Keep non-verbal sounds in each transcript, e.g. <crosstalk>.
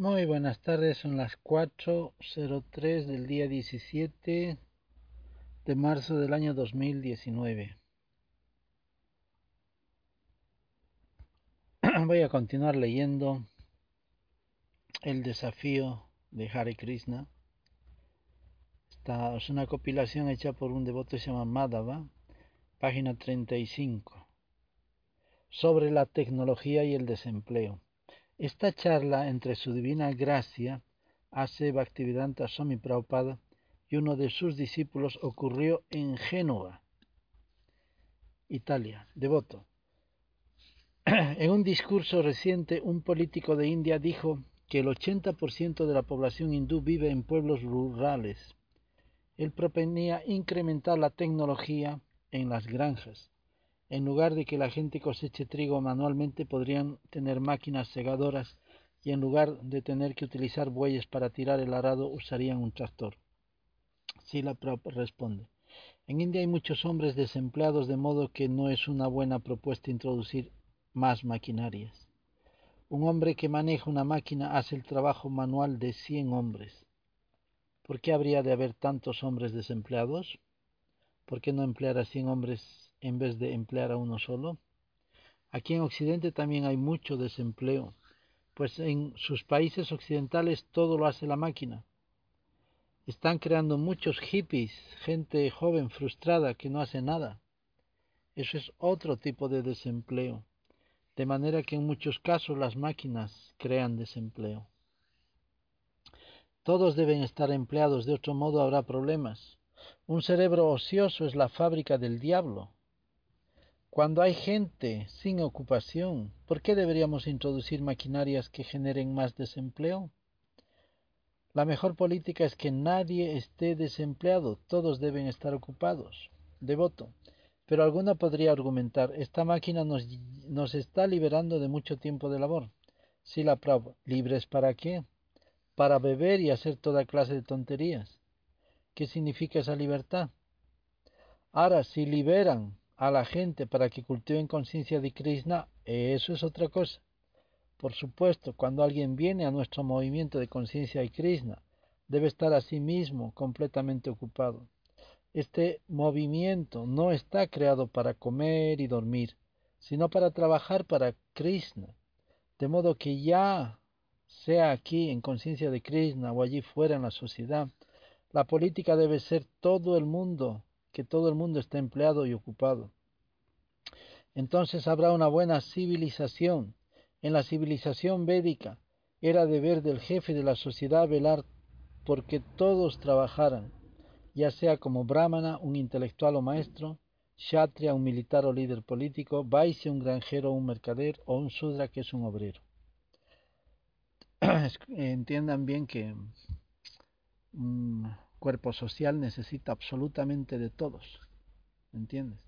Muy buenas tardes, son las 4.03 del día 17 de marzo del año 2019. <clears throat> Voy a continuar leyendo el desafío de Hare Krishna. Esta es una compilación hecha por un devoto que se llama Madhava, página 35, sobre la tecnología y el desempleo. Esta charla entre su divina gracia hace Bhaktivedanta Swami Prabhupada y uno de sus discípulos ocurrió en Génova, Italia, devoto. <clears throat> En un discurso reciente, un político de India dijo que el 80% de la población hindú vive en pueblos rurales. Él proponía incrementar la tecnología en las granjas en lugar de que la gente coseche trigo manualmente, podrían tener máquinas segadoras y en lugar de tener que utilizar bueyes para tirar el arado, usarían un tractor. Sila responde. En India hay muchos hombres desempleados, de modo que no es una buena propuesta introducir más maquinarias. Un hombre que maneja una máquina hace el trabajo manual de cien hombres. ¿Por qué habría de haber tantos hombres desempleados? ¿Por qué no emplear a cien hombres en vez de emplear a uno solo? Aquí en Occidente también hay mucho desempleo, pues en sus países occidentales todo lo hace la máquina. Están creando muchos hippies, gente joven frustrada que no hace nada. Eso es otro tipo de desempleo, de manera que en muchos casos las máquinas crean desempleo. Todos deben estar empleados, de otro modo habrá problemas. Un cerebro ocioso es la fábrica del diablo. Cuando hay gente sin ocupación, ¿por qué deberíamos introducir maquinarias que generen más desempleo? La mejor política es que nadie esté desempleado, todos deben estar ocupados. Devoto. Pero alguna podría argumentar, esta máquina nos, nos está liberando de mucho tiempo de labor. Si la prueba, ¿libres para qué? Para beber y hacer toda clase de tonterías. ¿Qué significa esa libertad? Ahora, si liberan a la gente para que cultiven conciencia de Krishna, eso es otra cosa. Por supuesto, cuando alguien viene a nuestro movimiento de conciencia de Krishna, debe estar a sí mismo completamente ocupado. Este movimiento no está creado para comer y dormir, sino para trabajar para Krishna. De modo que ya sea aquí en conciencia de Krishna o allí fuera en la sociedad, la política debe ser todo el mundo que todo el mundo esté empleado y ocupado. Entonces habrá una buena civilización. En la civilización védica era deber del jefe de la sociedad velar porque todos trabajaran, ya sea como brahmana, un intelectual o maestro, kshatriya, un militar o líder político, vaisya, un granjero o un mercader, o un sudra, que es un obrero. <clears throat> Entiendan bien que cuerpo social necesita absolutamente de todos. ¿Entiendes?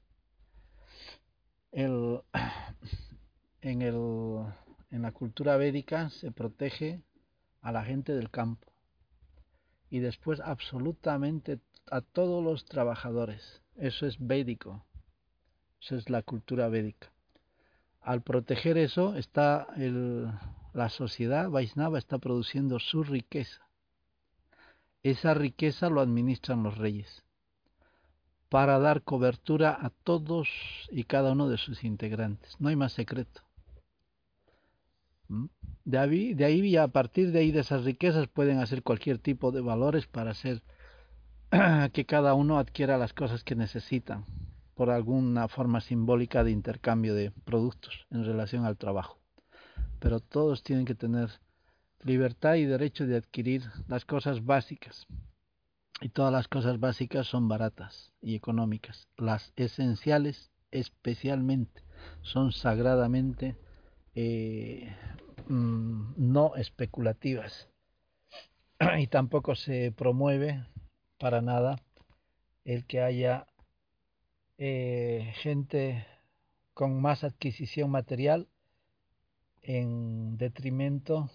El, <clears throat> en, el, en la cultura védica se protege a la gente del campo y después absolutamente a todos los trabajadores. Eso es védico. Eso es la cultura védica. Al proteger eso, está el, la sociedad Vaisnava está produciendo su riqueza esa riqueza lo administran los reyes para dar cobertura a todos y cada uno de sus integrantes. No hay más secreto. ¿Mm? De ahí, de a partir de ahí de esas riquezas pueden hacer cualquier tipo de valores para hacer <clears throat> que cada uno adquiera las cosas que necesitan por alguna forma simbólica de intercambio de productos en relación al trabajo. Pero todos tienen que tener libertad y derecho de adquirir las cosas básicas. Y todas las cosas básicas son baratas y económicas. Las esenciales especialmente son sagradamente eh, mm, no especulativas. <clears throat> Y tampoco se promueve para nada el que haya eh, gente con más adquisición material en detrimento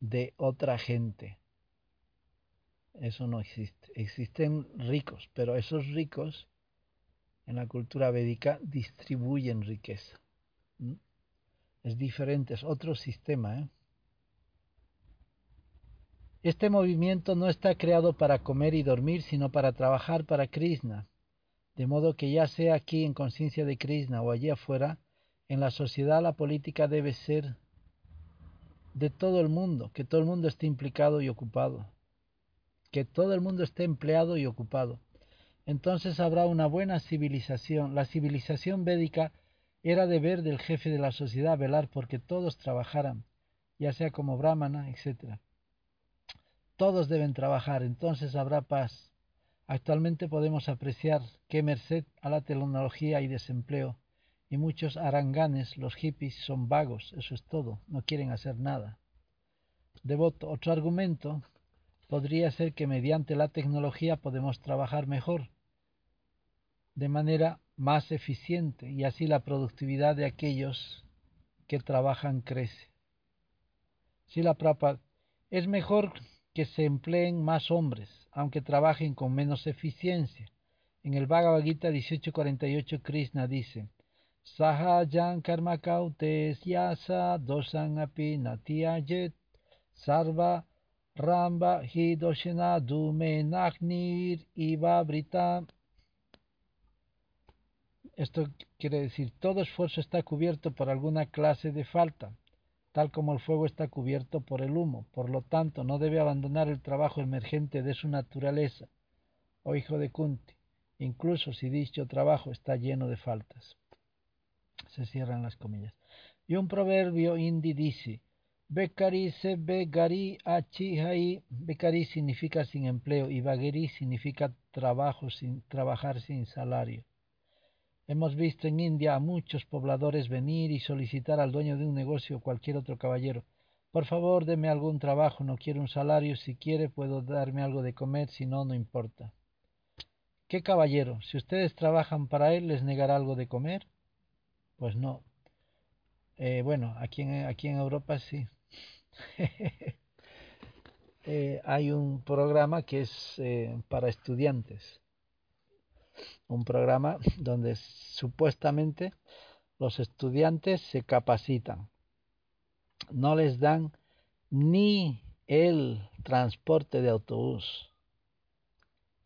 de otra gente. Eso no existe. Existen ricos, pero esos ricos en la cultura védica distribuyen riqueza. Es diferente, es otro sistema. ¿eh? Este movimiento no está creado para comer y dormir, sino para trabajar para Krishna. De modo que ya sea aquí en conciencia de Krishna o allí afuera, en la sociedad la política debe ser de todo el mundo, que todo el mundo esté implicado y ocupado, que todo el mundo esté empleado y ocupado. Entonces habrá una buena civilización. La civilización védica era deber del jefe de la sociedad velar porque todos trabajaran, ya sea como brahmana, etc. Todos deben trabajar, entonces habrá paz. Actualmente podemos apreciar que merced a la tecnología y desempleo, y muchos aranganes, los hippies, son vagos, eso es todo, no quieren hacer nada. Devoto, otro argumento podría ser que mediante la tecnología podemos trabajar mejor, de manera más eficiente, y así la productividad de aquellos que trabajan crece. Si la prapa es mejor que se empleen más hombres, aunque trabajen con menos eficiencia. En el Bhagavad Gita 1848 Krishna dice, Sahajan karma kautes yasa dosan api natiyayet sarva ramba hidoshena dume nagnir iva brita. Esto quiere decir, todo esfuerzo está cubierto por alguna clase de falta, tal como el fuego está cubierto por el humo. Por lo tanto, no debe abandonar el trabajo emergente de su naturaleza, oh hijo de Kunti, incluso si dicho trabajo está lleno de faltas se cierran las comillas. Y un proverbio hindi dice, Bekari se begari achihai, Bekari significa sin empleo y Bagari significa trabajo sin, trabajar sin salario. Hemos visto en India a muchos pobladores venir y solicitar al dueño de un negocio o cualquier otro caballero, por favor, deme algún trabajo, no quiero un salario, si quiere puedo darme algo de comer, si no, no importa. ¿Qué caballero? Si ustedes trabajan para él, ¿les negará algo de comer? Pues no. Eh, bueno, aquí en, aquí en Europa sí. <laughs> Eh, hay un programa que es eh, para estudiantes. Un programa donde supuestamente los estudiantes se capacitan. No les dan ni el transporte de autobús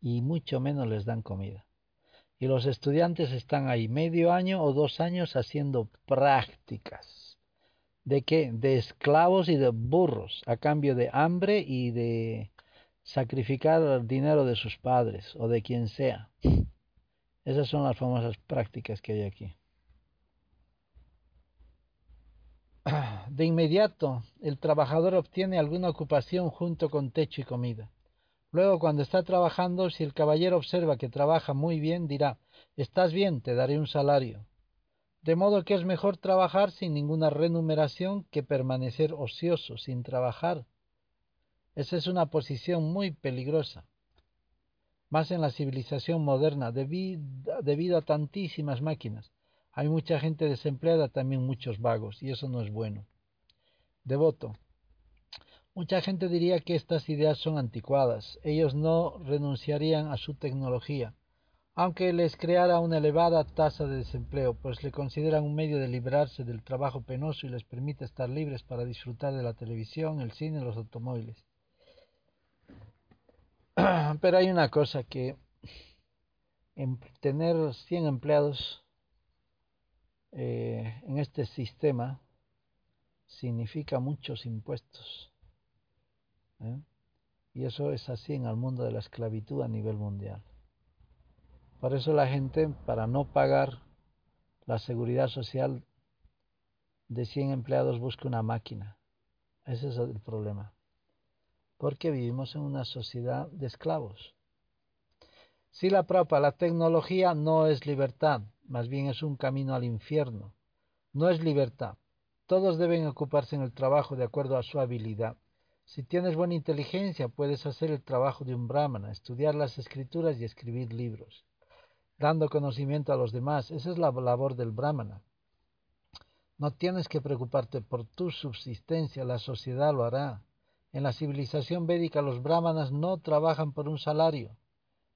y mucho menos les dan comida y los estudiantes están ahí medio año o dos años haciendo prácticas. ¿De qué? De esclavos y de burros, a cambio de hambre y de sacrificar el dinero de sus padres o de quien sea. Esas son las famosas prácticas que hay aquí. <clears throat> De inmediato, el trabajador obtiene alguna ocupación junto con techo y comida. Luego, cuando está trabajando, si el caballero observa que trabaja muy bien, dirá, Estás bien, te daré un salario. De modo que es mejor trabajar sin ninguna remuneración que permanecer ocioso, sin trabajar. Esa es una posición muy peligrosa. Más en la civilización moderna, debido a tantísimas máquinas. Hay mucha gente desempleada, también muchos vagos, y eso no es bueno. Devoto. Mucha gente diría que estas ideas son anticuadas. Ellos no renunciarían a su tecnología, aunque les creara una elevada tasa de desempleo, pues le consideran un medio de librarse del trabajo penoso y les permite estar libres para disfrutar de la televisión, el cine los automóviles. <clears throat> Pero hay una cosa que en tener 100 empleados eh, en este sistema significa muchos impuestos. ¿Eh? Y eso es así en el mundo de la esclavitud a nivel mundial. Por eso la gente, para no pagar la seguridad social de 100 empleados, busca una máquina. Ese es el problema. Porque vivimos en una sociedad de esclavos. Si la propa, la tecnología no es libertad, más bien es un camino al infierno. No es libertad. Todos deben ocuparse en el trabajo de acuerdo a su habilidad. Si tienes buena inteligencia, puedes hacer el trabajo de un brahmana, estudiar las escrituras y escribir libros, dando conocimiento a los demás. Esa es la labor del brahmana. No tienes que preocuparte por tu subsistencia, la sociedad lo hará. En la civilización védica los brahmanas no trabajan por un salario.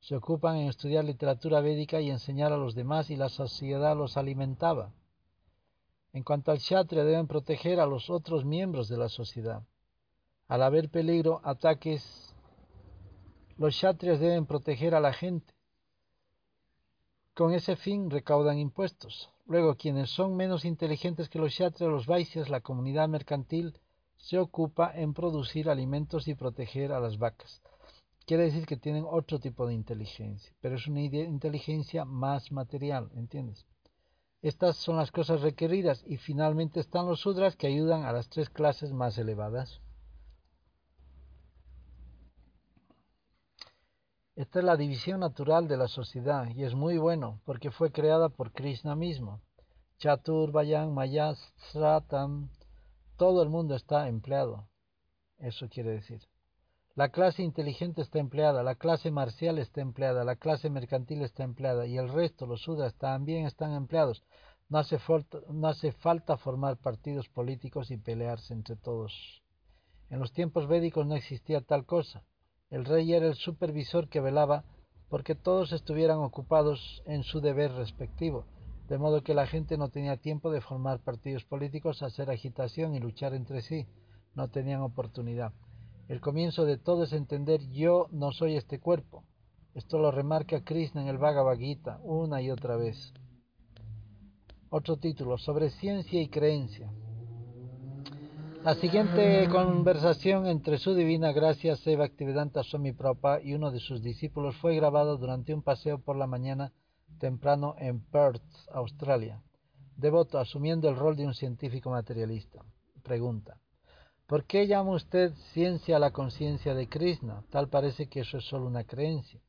Se ocupan en estudiar literatura védica y enseñar a los demás y la sociedad los alimentaba. En cuanto al kshatriya, deben proteger a los otros miembros de la sociedad. Al haber peligro, ataques, los kshatriyas deben proteger a la gente. Con ese fin recaudan impuestos. Luego, quienes son menos inteligentes que los kshatriyas, los vaisyas, la comunidad mercantil, se ocupa en producir alimentos y proteger a las vacas. Quiere decir que tienen otro tipo de inteligencia, pero es una inteligencia más material, ¿entiendes? Estas son las cosas requeridas y finalmente están los sudras que ayudan a las tres clases más elevadas. Esta es la división natural de la sociedad y es muy bueno porque fue creada por Krishna mismo. Chatur, Vayan, Mayas, Sratam, todo el mundo está empleado. Eso quiere decir. La clase inteligente está empleada, la clase marcial está empleada, la clase mercantil está empleada y el resto, los sudras, también están empleados. No hace, falta, no hace falta formar partidos políticos y pelearse entre todos. En los tiempos védicos no existía tal cosa. El rey era el supervisor que velaba porque todos estuvieran ocupados en su deber respectivo, de modo que la gente no tenía tiempo de formar partidos políticos, hacer agitación y luchar entre sí. No tenían oportunidad. El comienzo de todo es entender yo no soy este cuerpo. Esto lo remarca Krishna en el Bhagavad Gita una y otra vez. Otro título, sobre ciencia y creencia. La siguiente conversación entre su divina gracia Seva Swami Prabhupada y uno de sus discípulos fue grabado durante un paseo por la mañana temprano en Perth, Australia. Devoto, asumiendo el rol de un científico materialista. Pregunta. ¿Por qué llama usted ciencia a la conciencia de Krishna? Tal parece que eso es solo una creencia.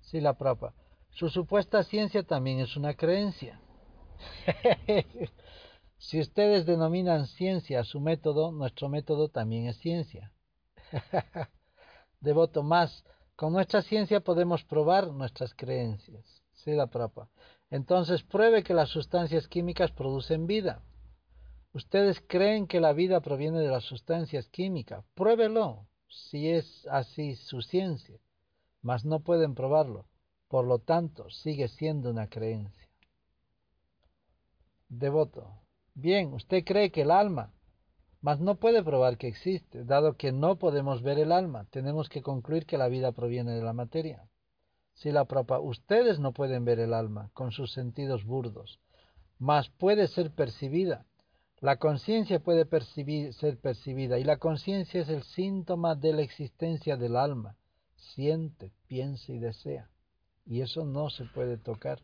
Sí, la propa. Su supuesta ciencia también es una creencia. <laughs> si ustedes denominan ciencia su método, nuestro método también es ciencia. <laughs> Devoto más, con nuestra ciencia podemos probar nuestras creencias. Sí, la propa. Entonces pruebe que las sustancias químicas producen vida. Ustedes creen que la vida proviene de las sustancias químicas. Pruébelo, si es así su ciencia. Mas no pueden probarlo. Por lo tanto, sigue siendo una creencia. Devoto. Bien, usted cree que el alma, mas no puede probar que existe, dado que no podemos ver el alma. Tenemos que concluir que la vida proviene de la materia. Si la propa, ustedes no pueden ver el alma con sus sentidos burdos, mas puede ser percibida la conciencia puede ser percibida y la conciencia es el síntoma de la existencia del alma. Siente, piensa y desea. Y eso no se puede tocar.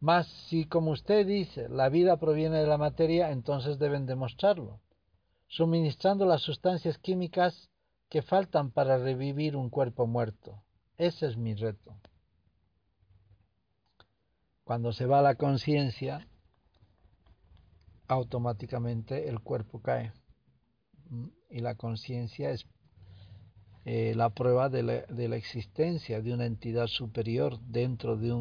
Mas si, como usted dice, la vida proviene de la materia, entonces deben demostrarlo, suministrando las sustancias químicas que faltan para revivir un cuerpo muerto. Ese es mi reto. Cuando se va la conciencia, automáticamente el cuerpo cae. Mm, y la conciencia es eh, la prueba de la, existencia de una entidad superior dentro de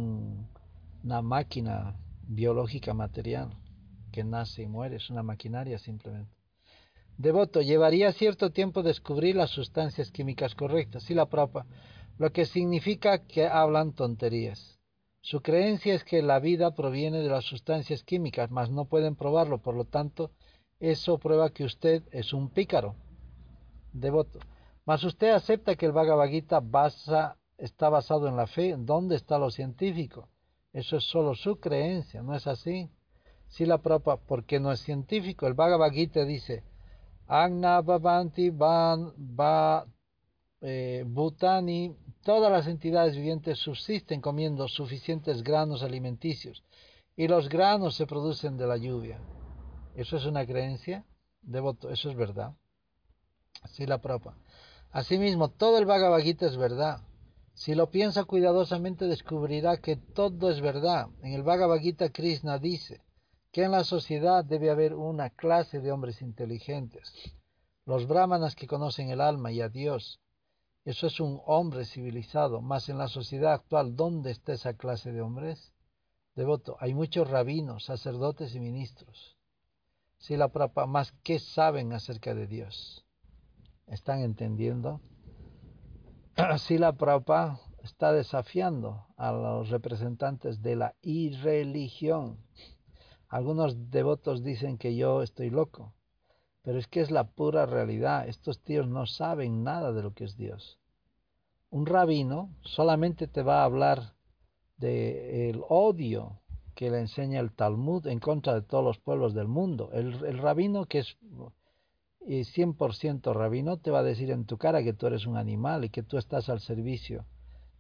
una máquina biológica material que nace y muere, es una maquinaria simplemente. Devoto, llevaría cierto tiempo descubrir las sustancias químicas correctas, y la propa, lo que significa que hablan tonterías. Su creencia es que la vida proviene de las sustancias químicas, mas no pueden probarlo, por lo tanto, eso prueba que usted es un pícaro. Devoto. Mas usted acepta que el Bhagavad Gita está basado en la fe. ¿Dónde está lo científico? Eso es solo su creencia, ¿no es así? Si la propa, porque no es científico. El Bhagavad Gita dice, Agna Bhavanti Van Va eh, Bhutani Todas las entidades vivientes subsisten comiendo suficientes granos alimenticios y los granos se producen de la lluvia. ¿Eso es una creencia? Devoto, eso es verdad. Así la propa. Asimismo, todo el Bhagavad Gita es verdad. Si lo piensa cuidadosamente descubrirá que todo es verdad. En el Bhagavad Gita Krishna dice que en la sociedad debe haber una clase de hombres inteligentes, los brahmanas que conocen el alma y a Dios. Eso es un hombre civilizado, más en la sociedad actual, ¿dónde está esa clase de hombres? Devoto, hay muchos rabinos, sacerdotes y ministros. Si la prapa más, ¿qué saben acerca de Dios? ¿Están entendiendo? <clears throat> Si la prapa está desafiando a los representantes de la irreligión. Algunos devotos dicen que yo estoy loco, pero es que es la pura realidad. Estos tíos no saben nada de lo que es Dios. Un rabino solamente te va a hablar del odio que le enseña el Talmud en contra de todos los pueblos del mundo. El, rabino que es 100% rabino te va a decir en tu cara que tú eres un animal y que tú estás al servicio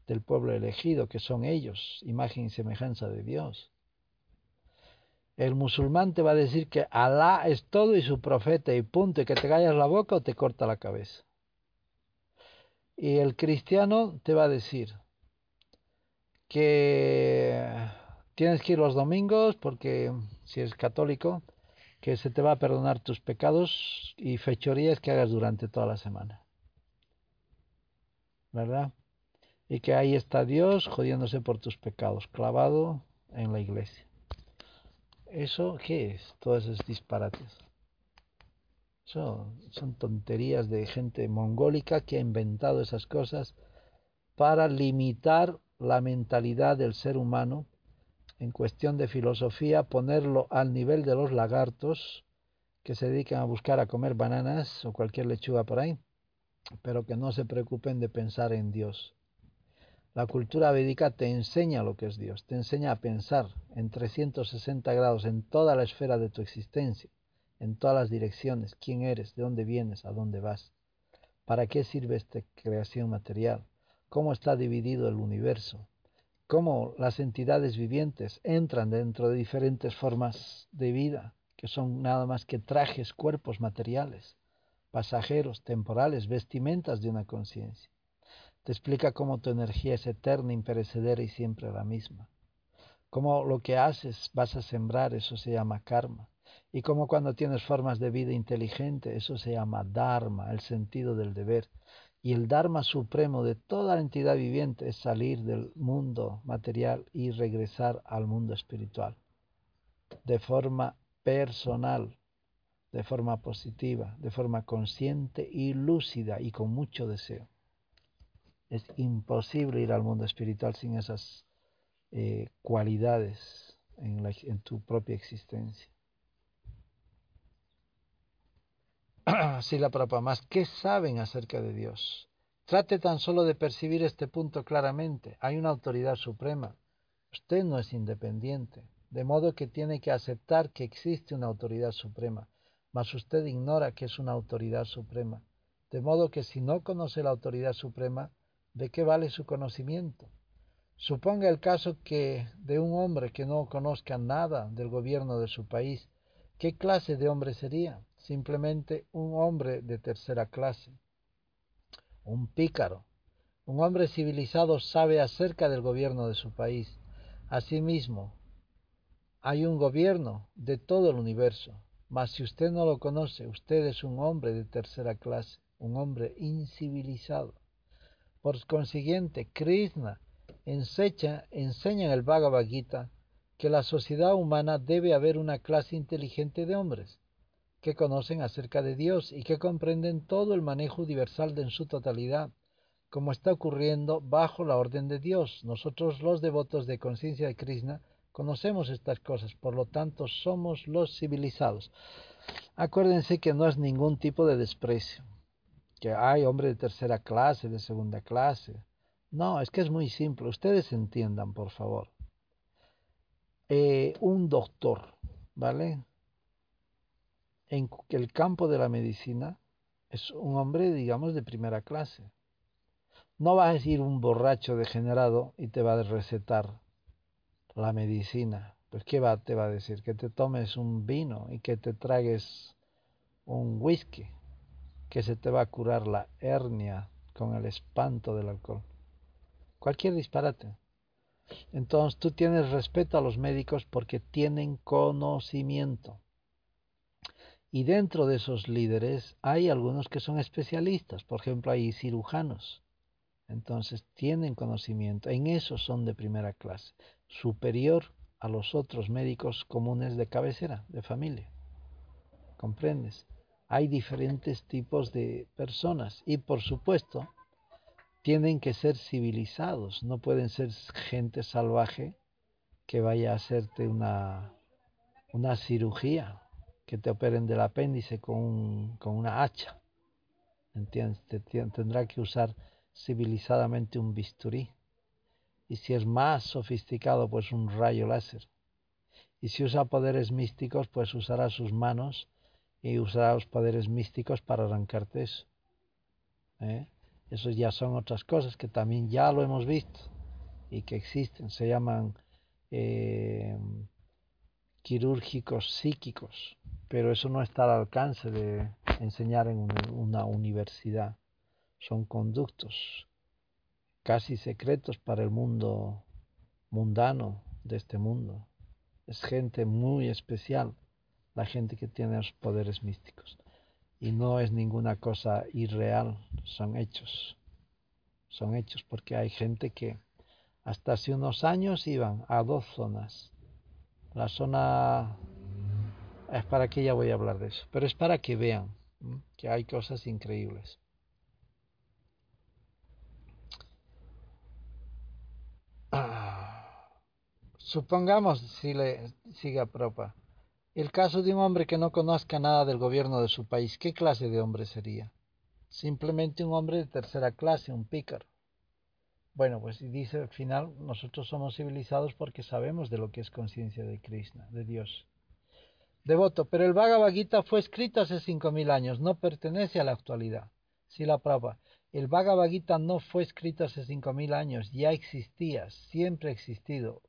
del pueblo elegido, que son ellos, imagen y semejanza de Dios. El musulmán te va a decir que Alá es todo y su profeta y punto, y que te callas la boca o te corta la cabeza. Y el cristiano te va a decir que tienes que ir los domingos porque si eres católico, que se te va a perdonar tus pecados y fechorías que hagas durante toda la semana. ¿Verdad? Y que ahí está Dios jodiéndose por tus pecados, clavado en la iglesia. ¿Eso qué es? Todos esos disparates. son tonterías de gente mongólica que ha inventado esas cosas para limitar la mentalidad del ser humano en cuestión de filosofía, ponerlo al nivel de los lagartos que se dedican a buscar a comer bananas o cualquier lechuga por ahí, pero que no se preocupen de pensar en Dios. La cultura védica te enseña lo que es Dios, te enseña a pensar en 360 grados en toda la esfera de tu existencia, en todas las direcciones, quién eres, de dónde vienes, a dónde vas, para qué sirve esta creación material, cómo está dividido el universo, cómo las entidades vivientes entran dentro de diferentes formas de vida, que son nada más que trajes, cuerpos materiales, pasajeros, temporales, vestimentas de una conciencia. Te explica cómo tu energía es eterna, imperecedera y siempre la misma. Cómo lo que haces vas a sembrar, eso se llama karma. Y cómo cuando tienes formas de vida inteligente, eso se llama dharma, el sentido del deber y el Dharma supremo de toda entidad viviente es salir del mundo material y regresar al mundo espiritual de forma personal, de forma positiva, de forma consciente y lúcida y con mucho deseo. Es imposible ir al mundo espiritual sin esas eh, cualidades en tu propia existencia. <clears throat> Sí, la más, ¿qué saben acerca de Dios? Trate tan solo de percibir este punto claramente. Hay una autoridad suprema. Usted no es independiente, de modo que tiene que aceptar que existe una autoridad suprema, mas usted ignora que es una autoridad suprema. De modo que si no conoce la autoridad suprema, ¿de qué vale su conocimiento? Suponga el caso que de un hombre que no conozca nada del gobierno de su país, ¿qué clase de hombre sería? Simplemente un hombre de tercera clase, un pícaro. Un hombre civilizado sabe acerca del gobierno de su país. Asimismo, hay un gobierno de todo el universo, mas si usted no lo conoce, usted es un hombre de tercera clase, un hombre incivilizado. Por consiguiente, Krishna enseña, enseña en el Bhagavad Gita que la sociedad humana debe haber una clase inteligente de hombres que conocen acerca de Dios y que comprenden todo el manejo universal en su totalidad, como está ocurriendo bajo la orden de Dios. Nosotros los devotos de conciencia de Krishna conocemos estas cosas, por lo tanto somos los civilizados. Acuérdense que no es ningún tipo de desprecio, que hay hombres de tercera clase, de segunda clase. No, es que es muy simple. Ustedes entiendan, por favor. Eh, un doctor, ¿vale? En el campo de la medicina es un hombre, digamos, de primera clase. No va a decir un borracho degenerado y te va a recetar la medicina. Pues ¿qué va, te va a decir? Que te tomes un vino y que te tragues un whisky, que se te va a curar la hernia con el espanto del alcohol. Cualquier disparate. Entonces tú tienes respeto a los médicos porque tienen conocimiento. Y dentro de esos líderes hay algunos que son especialistas, por ejemplo hay cirujanos. Entonces tienen conocimiento, en eso son de primera clase, superior a los otros médicos comunes de cabecera, de familia. ¿Comprendes? Hay diferentes tipos de personas y por supuesto tienen que ser civilizados, no pueden ser gente salvaje que vaya a hacerte una, una cirugía, que te operen del apéndice con, con una hacha. ¿Entiendes? tendrá que usar civilizadamente un bisturí. Y si es más sofisticado, pues un rayo láser. Y si usa poderes místicos, pues usará sus manos y usará los poderes místicos para arrancarte eso. ¿eh? Eso ya son otras cosas que también ya lo hemos visto y que existen. Se llaman eh, quirúrgicos psíquicos, pero eso no está al alcance de enseñar en una universidad. Son conductos casi secretos para el mundo mundano de este mundo. Es gente muy especial, la gente que tiene los poderes místicos y no es ninguna cosa irreal, son hechos. Son hechos porque hay gente que hasta hace unos años iban a dos zonas. La zona es para que ya voy a hablar de eso, pero es para que vean que hay cosas increíbles. Ah, supongamos si le siga propa el caso de un hombre que no conozca nada del gobierno de su país, ¿qué clase de hombre sería? Simplemente un hombre de tercera clase, un pícaro. Bueno, pues dice al final, nosotros somos civilizados porque sabemos de lo que es conciencia de Krishna, de Dios. Devoto, pero el Bhagavad Gita fue escrito hace cinco mil años, no pertenece a la actualidad. Si la prueba, el Bhagavad Gita no fue escrito hace cinco mil años, ya existía, siempre ha existido.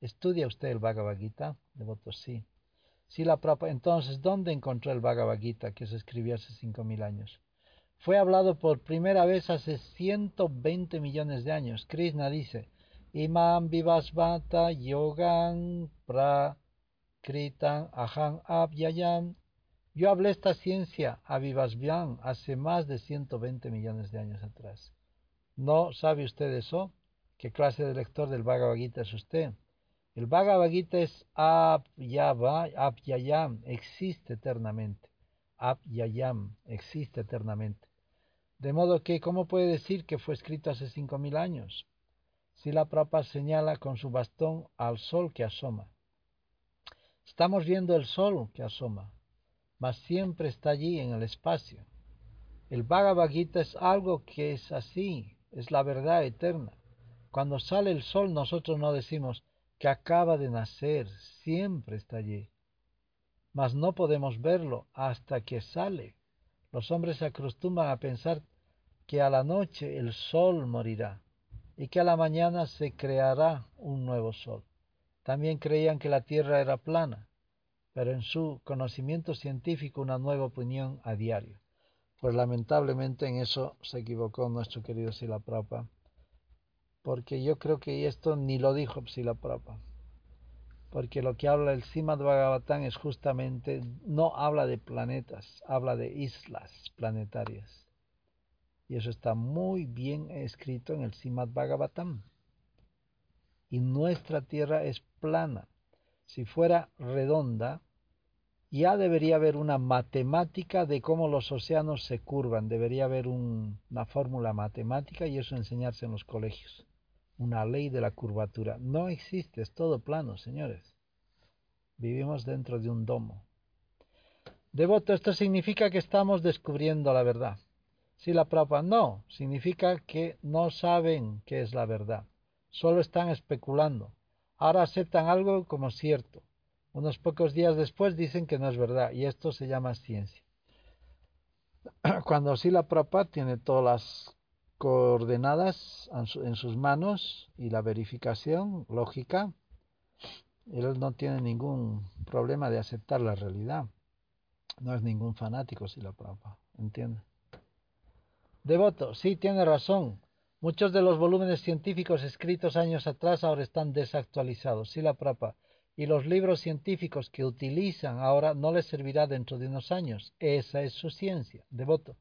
¿Estudia usted el Bhagavad Gita? Devoto, sí. Si la entonces, ¿dónde encontró el Bhagavad Gita que se escribió hace cinco mil años? Fue hablado por primera vez hace 120 millones de años. Krishna dice, Imam Vivasvata Yogan Prakritan Aham Abhyayam. Yo hablé esta ciencia a Vivasvyam hace más de 120 millones de años atrás. ¿No sabe usted eso? ¿Qué clase de lector del Bhagavad Gita es usted? El Bhagavad Gita es Apyayam, existe eternamente. Apyayam, existe eternamente. De modo que, ¿cómo puede decir que fue escrito hace cinco mil años? Si la Prabhupada señala con su bastón al sol que asoma. Estamos viendo el sol que asoma, mas siempre está allí en el espacio. El Bhagavad Gita es algo que es así, es la verdad eterna. Cuando sale el sol nosotros no decimos, que acaba de nacer, siempre está allí. Mas no podemos verlo hasta que sale. Los hombres se acostumbran a pensar que a la noche el sol morirá y que a la mañana se creará un nuevo sol. También creían que la Tierra era plana, pero en su conocimiento científico una nueva opinión a diario. Pues lamentablemente en eso se equivocó nuestro querido Silaprapa porque yo creo que esto ni lo dijo Psilaprapa. Porque lo que habla el Simad Bhagavatam es justamente, no habla de planetas, habla de islas planetarias. Y eso está muy bien escrito en el Simad Bhagavatam. Y nuestra Tierra es plana. Si fuera redonda, ya debería haber una matemática de cómo los océanos se curvan. Debería haber una fórmula matemática y eso enseñarse en los colegios una ley de la curvatura. No existe, es todo plano, señores. Vivimos dentro de un domo. Devoto, esto significa que estamos descubriendo la verdad. Si la prapa no, significa que no saben qué es la verdad. Solo están especulando. Ahora aceptan algo como cierto. Unos pocos días después dicen que no es verdad y esto se llama ciencia. <clears throat> Cuando sí la prapa tiene todas las coordenadas en sus manos y la verificación lógica, él no tiene ningún problema de aceptar la realidad. No es ningún fanático si la prueba, ¿entiende? Devoto, sí tiene razón. Muchos de los volúmenes científicos escritos años atrás ahora están desactualizados. Si la Prapa y los libros científicos que utilizan ahora no les servirá dentro de unos años. Esa es su ciencia, devoto.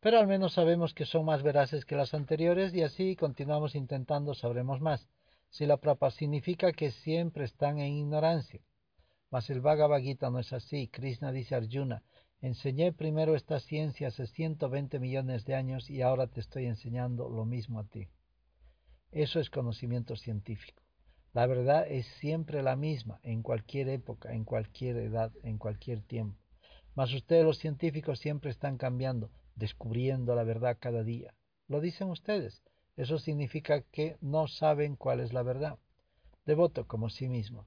Pero al menos sabemos que son más veraces que las anteriores y así continuamos intentando, sabremos más. Si la Prapa significa que siempre están en ignorancia. Mas el Bhagavad Gita no es así. Krishna dice a Arjuna, enseñé primero esta ciencia hace 120 millones de años y ahora te estoy enseñando lo mismo a ti. Eso es conocimiento científico. La verdad es siempre la misma, en cualquier época, en cualquier edad, en cualquier tiempo. Mas ustedes los científicos siempre están cambiando, descubriendo la verdad cada día. Lo dicen ustedes. Eso significa que no saben cuál es la verdad. Devoto como sí mismo.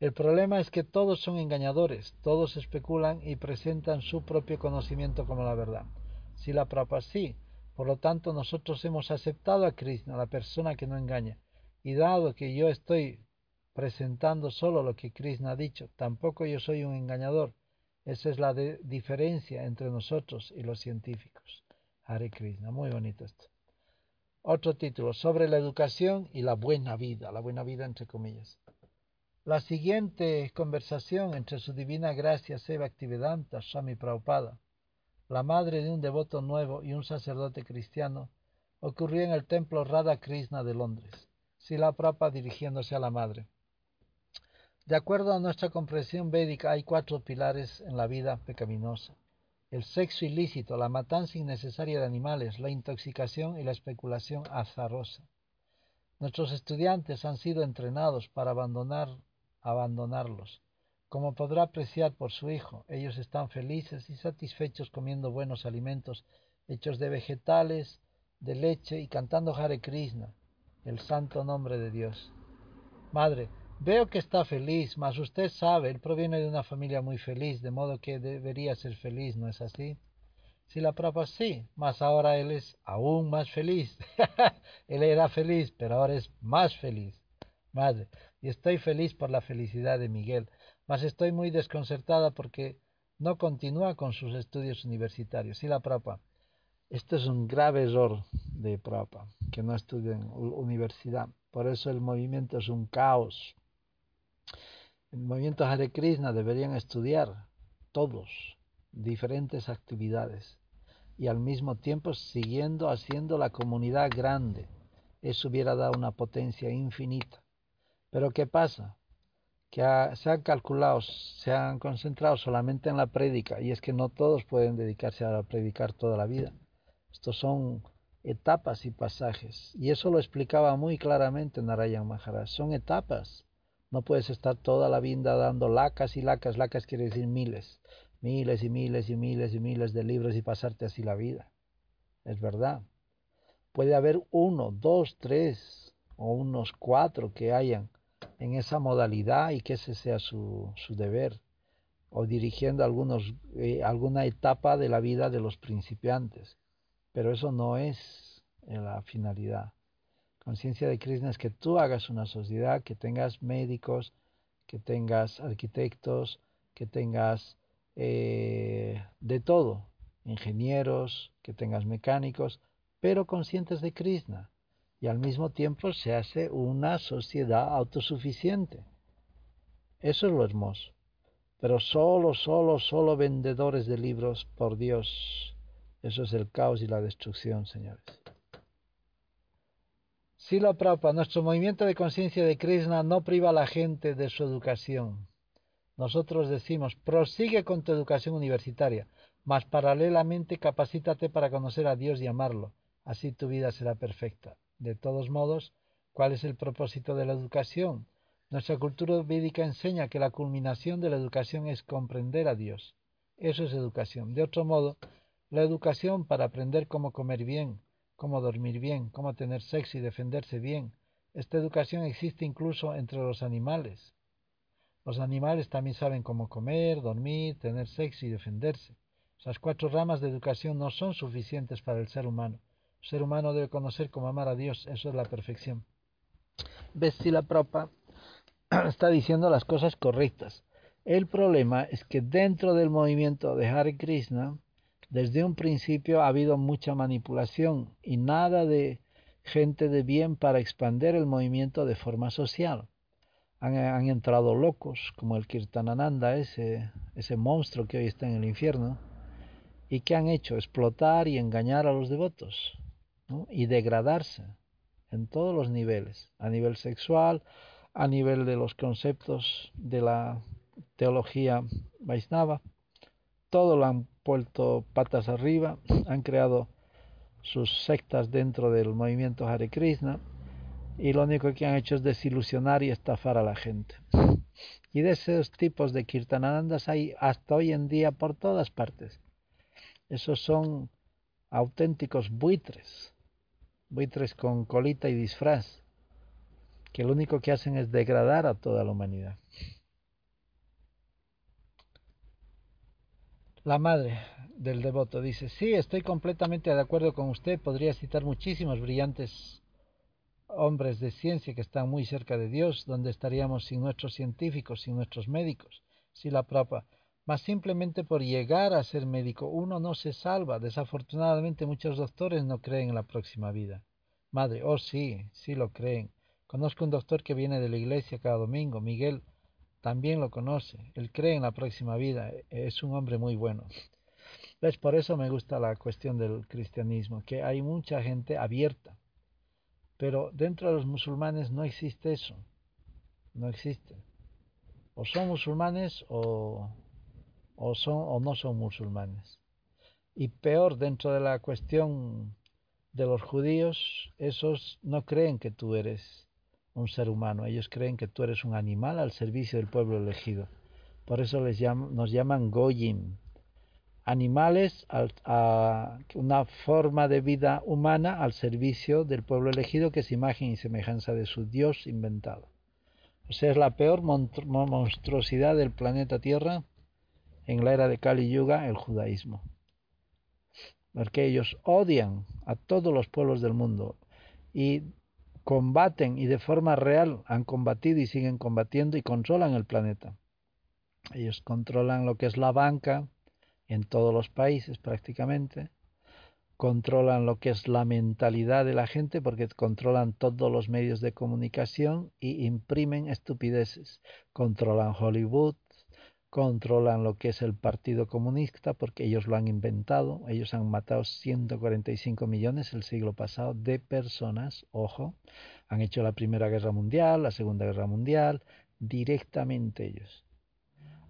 El problema es que todos son engañadores, todos especulan y presentan su propio conocimiento como la verdad. Si la Prabhupada sí, por lo tanto nosotros hemos aceptado a Krishna, la persona que no engaña, y dado que yo estoy presentando solo lo que Krishna ha dicho, tampoco yo soy un engañador. Esa es la diferencia entre nosotros y los científicos. Hare Krishna, muy bonito esto. Otro título, sobre la educación y la buena vida, la buena vida entre comillas. La siguiente conversación entre su divina gracia Seva Activedanta, Swami Prabhupada, la madre de un devoto nuevo y un sacerdote cristiano, ocurrió en el templo Radha Krishna de Londres. Sila Prabhupada dirigiéndose a la madre. De acuerdo a nuestra comprensión védica, hay cuatro pilares en la vida pecaminosa. El sexo ilícito, la matanza innecesaria de animales, la intoxicación y la especulación azarosa. Nuestros estudiantes han sido entrenados para abandonar abandonarlos. Como podrá apreciar por su hijo, ellos están felices y satisfechos comiendo buenos alimentos hechos de vegetales, de leche y cantando Hare Krishna, el santo nombre de Dios. Madre, veo que está feliz, mas usted sabe, él proviene de una familia muy feliz, de modo que debería ser feliz, ¿no es así? Si la prueba sí, mas ahora él es aún más feliz. <laughs> él era feliz, pero ahora es más feliz. Madre, y estoy feliz por la felicidad de Miguel, mas estoy muy desconcertada porque no continúa con sus estudios universitarios. Y la Prapa, esto es un grave error de Prapa, que no estudia en universidad. Por eso el movimiento es un caos. El movimiento Hare Krishna deberían estudiar todos diferentes actividades y al mismo tiempo siguiendo haciendo la comunidad grande. Eso hubiera dado una potencia infinita. Pero ¿qué pasa? Que se han calculado, se han concentrado solamente en la prédica y es que no todos pueden dedicarse a predicar toda la vida. Estos son etapas y pasajes. Y eso lo explicaba muy claramente Narayan Maharaj. Son etapas. No puedes estar toda la vida dando lacas y lacas. Lacas quiere decir miles. Miles y miles y miles y miles de libros y pasarte así la vida. Es verdad. Puede haber uno, dos, tres o unos cuatro que hayan en esa modalidad y que ese sea su, su deber, o dirigiendo algunos, eh, alguna etapa de la vida de los principiantes. Pero eso no es eh, la finalidad. Conciencia de Krishna es que tú hagas una sociedad, que tengas médicos, que tengas arquitectos, que tengas eh, de todo, ingenieros, que tengas mecánicos, pero conscientes de Krishna y al mismo tiempo se hace una sociedad autosuficiente. Eso es lo hermoso. Pero solo, solo, solo vendedores de libros, por Dios, eso es el caos y la destrucción, señores. Sila Prabhupada, nuestro movimiento de conciencia de Krishna no priva a la gente de su educación. Nosotros decimos, prosigue con tu educación universitaria, mas paralelamente capacítate para conocer a Dios y amarlo. Así tu vida será perfecta. De todos modos, ¿cuál es el propósito de la educación? Nuestra cultura védica enseña que la culminación de la educación es comprender a Dios. Eso es educación. De otro modo, la educación para aprender cómo comer bien, cómo dormir bien, cómo tener sexo y defenderse bien. Esta educación existe incluso entre los animales. Los animales también saben cómo comer, dormir, tener sexo y defenderse. Esas cuatro ramas de educación no son suficientes para el ser humano ser humano debe conocer cómo amar a Dios, eso es la perfección. la Propa <clears throat> está diciendo las cosas correctas. El problema es que dentro del movimiento de Hare Krishna, desde un principio ha habido mucha manipulación y nada de gente de bien para expandir el movimiento de forma social. Han, entrado locos, como el Kirtanananda, ese, ese monstruo que hoy está en el infierno, y que han hecho explotar y engañar a los devotos y degradarse en todos los niveles, a nivel sexual, a nivel de los conceptos de la teología Vaisnava, todo lo han puesto patas arriba, han creado sus sectas dentro del movimiento Hare Krishna y lo único que han hecho es desilusionar y estafar a la gente. Y de esos tipos de kirtananandas hay hasta hoy en día por todas partes. Esos son auténticos buitres, buitres con colita y disfraz, que lo único que hacen es degradar a toda la humanidad. La madre del devoto dice, sí, estoy completamente de acuerdo con usted, podría citar muchísimos brillantes hombres de ciencia que están muy cerca de Dios, donde estaríamos sin nuestros científicos, sin nuestros médicos, si la prapa, mas simplemente por llegar a ser médico uno no se salva. Desafortunadamente muchos doctores no creen en la próxima vida. Madre, oh sí, sí lo creen. Conozco un doctor que viene de la iglesia cada domingo, Miguel, también lo conoce. Él cree en la próxima vida. Es un hombre muy bueno. ¿Ves? Por eso me gusta la cuestión del cristianismo, que hay mucha gente abierta. Pero dentro de los musulmanes no existe eso. No existe. O son musulmanes o, o, son, o no son musulmanes. Y peor, dentro de la cuestión de los judíos, esos no creen que tú eres un ser humano. Ellos creen que tú eres un animal al servicio del pueblo elegido. Por eso les nos llaman Goyim, animales a una forma de vida humana al servicio del pueblo elegido que es imagen y semejanza de su Dios inventado. O sea, es la peor monstruosidad del planeta Tierra en la era de Kali Yuga, el judaísmo. Porque ellos odian a todos los pueblos del mundo y combaten y de forma real han combatido y siguen combatiendo y controlan el planeta. Ellos controlan lo que es la banca en todos los países prácticamente, controlan lo que es la mentalidad de la gente porque controlan todos los medios de comunicación y imprimen estupideces, controlan Hollywood, controlan lo que es el Partido Comunista porque ellos lo han inventado. Ellos han matado 145 millones el siglo pasado de personas, ojo. Han hecho la Primera Guerra Mundial, la Segunda Guerra Mundial, directamente ellos.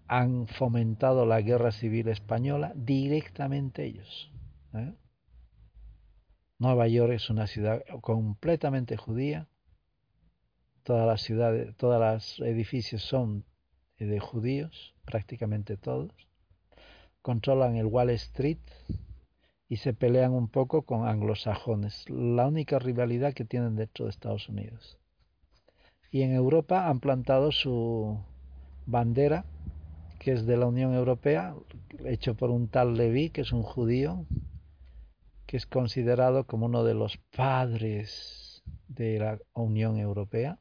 Han fomentado la Guerra Civil Española, directamente ellos. ¿eh? Nueva York es una ciudad completamente judía. Todas las ciudades, todos los edificios son de judíos prácticamente todos, controlan el Wall Street y se pelean un poco con anglosajones, la única rivalidad que tienen dentro de Estados Unidos. Y en Europa han plantado su bandera, que es de la Unión Europea, hecho por un tal Levi, que es un judío, que es considerado como uno de los padres de la Unión Europea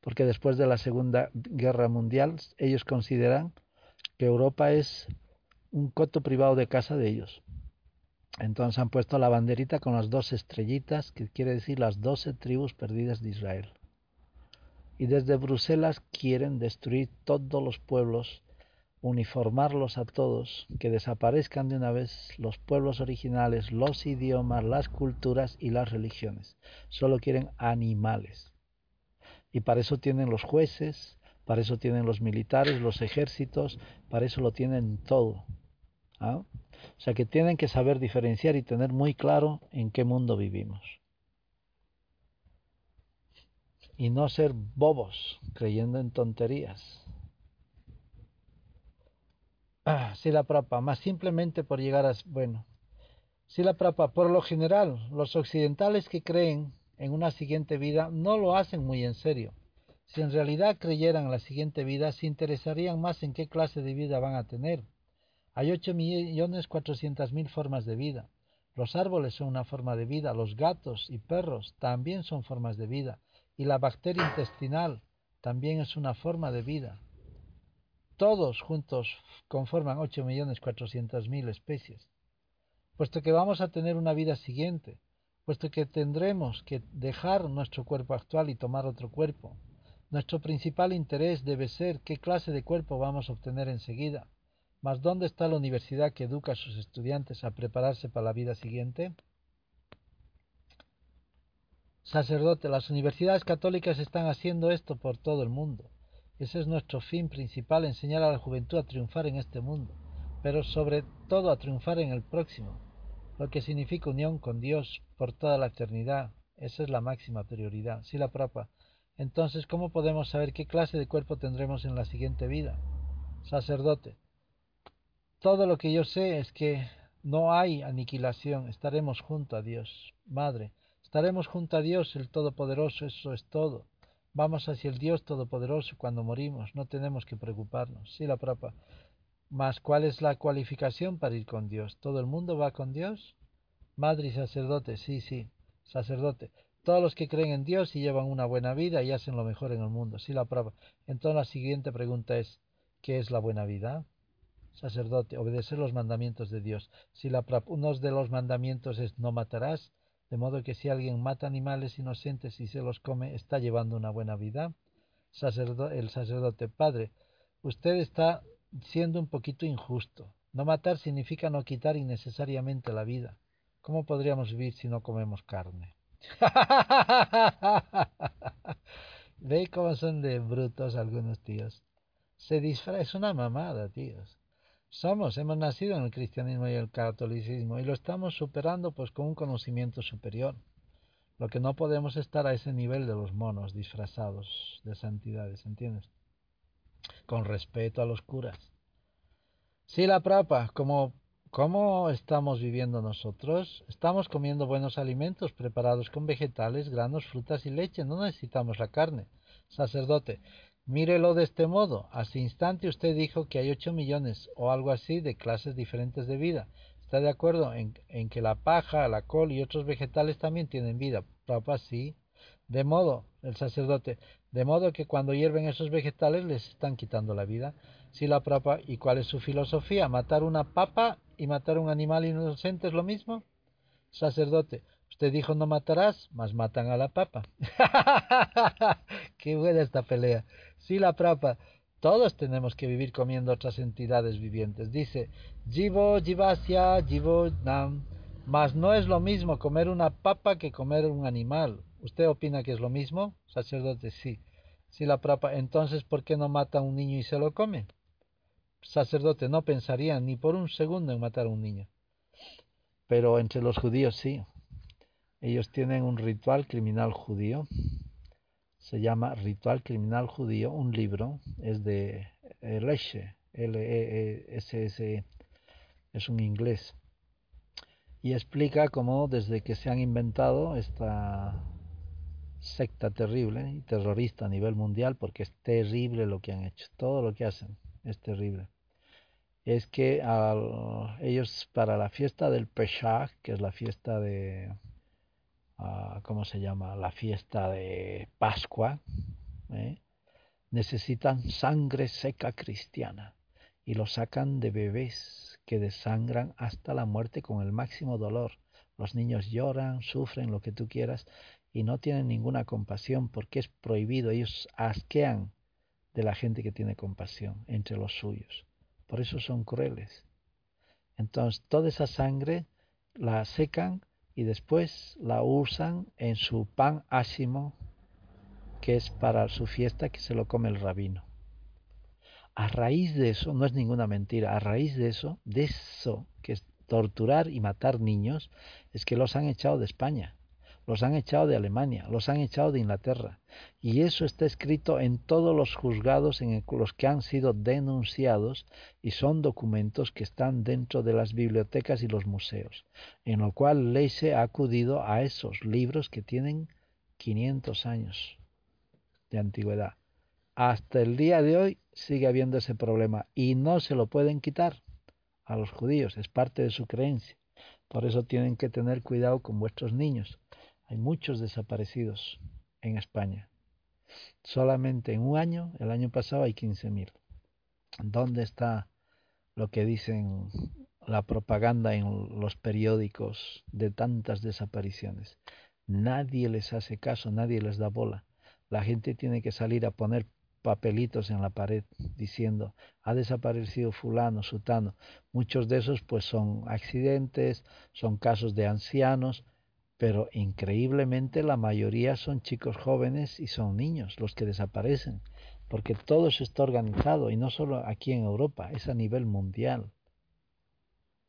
porque después de la Segunda Guerra Mundial ellos consideran que Europa es un coto privado de casa de ellos. Entonces han puesto la banderita con las dos estrellitas, que quiere decir las doce tribus perdidas de Israel. Y desde Bruselas quieren destruir todos los pueblos, uniformarlos a todos, que desaparezcan de una vez los pueblos originales, los idiomas, las culturas y las religiones. Solo quieren animales. Y para eso tienen los jueces, para eso tienen los militares, los ejércitos, para eso lo tienen todo. ¿ah? O sea que tienen que saber diferenciar y tener muy claro en qué mundo vivimos. Y no ser bobos creyendo en tonterías. Ah, si la prapa, más simplemente por llegar a... Bueno, si la prapa, por lo general, los occidentales que creen en una siguiente vida no lo hacen muy en serio. Si en realidad creyeran en la siguiente vida, se interesarían más en qué clase de vida van a tener. Hay ocho millones cuatrocientas mil formas de vida. Los árboles son una forma de vida, los gatos y perros también son formas de vida, y la bacteria intestinal también es una forma de vida. Todos juntos conforman ocho millones cuatrocientas mil especies. Puesto que vamos a tener una vida siguiente, puesto que tendremos que dejar nuestro cuerpo actual y tomar otro cuerpo. Nuestro principal interés debe ser qué clase de cuerpo vamos a obtener enseguida. Mas ¿dónde está la universidad que educa a sus estudiantes a prepararse para la vida siguiente? Sacerdote, las universidades católicas están haciendo esto por todo el mundo. Ese es nuestro fin principal, enseñar a la juventud a triunfar en este mundo, pero sobre todo a triunfar en el próximo lo que significa unión con Dios por toda la eternidad. Esa es la máxima prioridad. Si la propa. Entonces, ¿cómo podemos saber qué clase de cuerpo tendremos en la siguiente vida? Sacerdote. Todo lo que yo sé es que no hay aniquilación, estaremos junto a Dios. Madre, estaremos junto a Dios el Todopoderoso, eso es todo. Vamos hacia el Dios Todopoderoso cuando morimos, no tenemos que preocuparnos. Sí, la propa. Mas ¿cuál es la cualificación para ir con Dios? ¿Todo el mundo va con Dios? Madre y sacerdote, sí, sí, sacerdote. Todos los que creen en Dios y llevan una buena vida y hacen lo mejor en el mundo. Sí, la prueba. Entonces la siguiente pregunta es, ¿qué es la buena vida? Sacerdote, obedecer los mandamientos de Dios. Si la uno de los mandamientos es no matarás, de modo que si alguien mata animales inocentes y se los come, está llevando una buena vida. el sacerdote, Padre, usted está siendo un poquito injusto. No matar significa no quitar innecesariamente la vida. ¿Cómo podríamos vivir si no comemos carne? <laughs> ¿Ve cómo son de brutos algunos tíos? Se disfraza, es una mamada, tíos. Somos, hemos nacido en el cristianismo y el catolicismo y lo estamos superando pues con un conocimiento superior. Lo que no podemos estar a ese nivel de los monos disfrazados de santidades, ¿entiendes? Con respeto a los curas. Sí, la prapa, como ¿Cómo estamos viviendo nosotros? Estamos comiendo buenos alimentos preparados con vegetales, granos, frutas y leche. No necesitamos la carne. Sacerdote, mírelo de este modo. Hace instante usted dijo que hay ocho millones o algo así de clases diferentes de vida. ¿Está de acuerdo en, en que la paja, la col y otros vegetales también tienen vida? Papa, sí. De modo, el sacerdote, de modo que cuando hierven esos vegetales les están quitando la vida. Si la papa, ¿y cuál es su filosofía? ¿Matar una papa y matar un animal inocente es lo mismo? Sacerdote, usted dijo no matarás, mas matan a la papa. <laughs> Qué buena esta pelea. Si la papa, todos tenemos que vivir comiendo otras entidades vivientes. Dice, Jivo, Jivasya, Jivo, Nam. Mas no es lo mismo comer una papa que comer un animal. ¿Usted opina que es lo mismo? Sacerdote, sí. Si la prapa, entonces ¿por qué no mata a un niño y se lo come? Sacerdote, no pensaría ni por un segundo en matar a un niño. Pero entre los judíos sí. Ellos tienen un ritual criminal judío. Se llama Ritual Criminal Judío, un libro. Es de Leshe, L-E-S-S-E. E, es un inglés. Y explica cómo desde que se han inventado esta secta terrible y terrorista a nivel mundial, porque es terrible lo que han hecho, todo lo que hacen es terrible. Es que ellos para la fiesta del Pesach, que es la fiesta de, uh, ¿cómo se llama? La fiesta de Pascua, ¿eh? necesitan sangre seca cristiana y lo sacan de bebés que desangran hasta la muerte con el máximo dolor. Los niños lloran, sufren lo que tú quieras y no tienen ninguna compasión porque es prohibido. Ellos asquean de la gente que tiene compasión entre los suyos. Por eso son crueles. Entonces toda esa sangre la secan y después la usan en su pan ácimo, que es para su fiesta que se lo come el rabino. A raíz de eso, no es ninguna mentira, a raíz de eso, de eso que es torturar y matar niños, es que los han echado de España los han echado de Alemania, los han echado de Inglaterra. Y eso está escrito en todos los juzgados en los que han sido denunciados y son documentos que están dentro de las bibliotecas y los museos, en lo cual Leise ha acudido a esos libros que tienen 500 años de antigüedad. Hasta el día de hoy sigue habiendo ese problema y no se lo pueden quitar a los judíos, es parte de su creencia. Por eso tienen que tener cuidado con vuestros niños hay muchos desaparecidos en España. Solamente en un año, el año pasado, hay 15.000. ¿Dónde está lo que dicen la propaganda en los periódicos de tantas desapariciones. Nadie les hace caso, nadie les da bola. La gente tiene que salir a poner papelitos en la pared diciendo ha desaparecido fulano, sutano. Muchos de esos pues son accidentes, son casos de ancianos, pero increíblemente la mayoría son chicos jóvenes y son niños los que desaparecen, porque todo eso está organizado y no solo aquí en Europa, es a nivel mundial.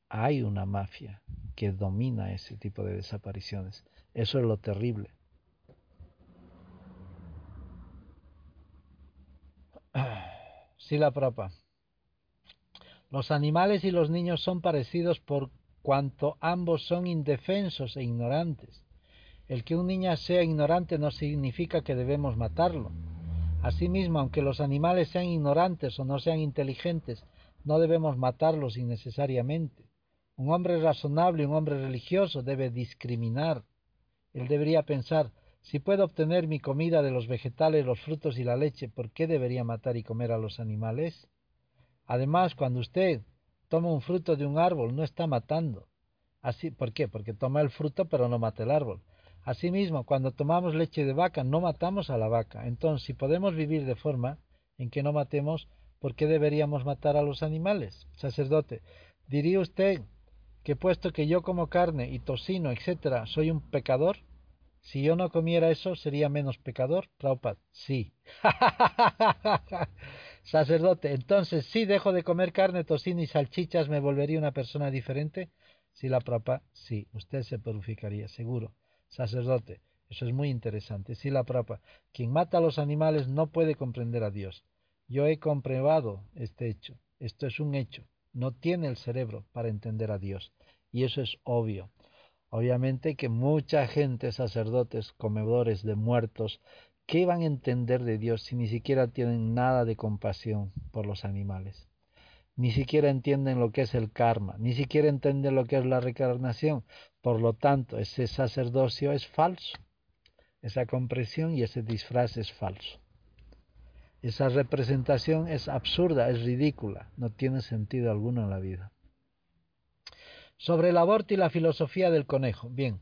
Hay una mafia que domina ese tipo de desapariciones. Eso es lo terrible. <clears throat> Sí, la propa. Los animales y los niños son parecidos por cuanto ambos son indefensos e ignorantes. El que un niño sea ignorante no significa que debemos matarlo. Asimismo, aunque los animales sean ignorantes o no sean inteligentes, no debemos matarlos innecesariamente. Un hombre razonable, un hombre religioso debe discriminar. Él debería pensar, si puedo obtener mi comida de los vegetales, los frutos y la leche, ¿por qué debería matar y comer a los animales? Además, cuando usted toma un fruto de un árbol, no está matando. Así, ¿Por qué? Porque toma el fruto pero no mata el árbol. Asimismo, cuando tomamos leche de vaca, no matamos a la vaca. Entonces, si podemos vivir de forma en que no matemos, ¿por qué deberíamos matar a los animales? Sacerdote, ¿diría usted que puesto que yo como carne y tocino, etcétera, soy un pecador? Si yo no comiera eso, ¿sería menos pecador? Prabhupada, sí. <laughs> Sacerdote, entonces, si dejo de comer carne, tocino y salchichas, ¿me volvería una persona diferente? Sí, la Prabhupada, sí, usted se purificaría, seguro. Sacerdote, eso es muy interesante. Sí, la Prabhupada, quien mata a los animales no puede comprender a Dios. Yo he comprobado este hecho. Esto es un hecho. No tiene el cerebro para entender a Dios. Y eso es obvio. Obviamente que mucha gente, sacerdotes, comedores de muertos, ¿qué van a entender de Dios si ni siquiera tienen nada de compasión por los animales? Ni siquiera entienden lo que es el karma, ni siquiera entienden lo que es la reencarnación. Por lo tanto, ese sacerdocio es falso. Esa comprensión y ese disfraz es falso. Esa representación es absurda, es ridícula, no tiene sentido alguno en la vida. Sobre el aborto y la filosofía del conejo. Bien,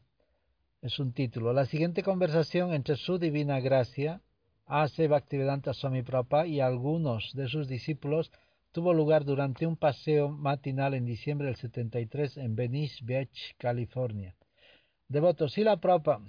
es un título. La siguiente conversación entre su divina gracia, Ase Bhaktivedanta Swami Prabhupada y algunos de sus discípulos tuvo lugar durante un paseo matinal en diciembre del 73 en Venice Beach, California. Devoto Sila Prabhupada,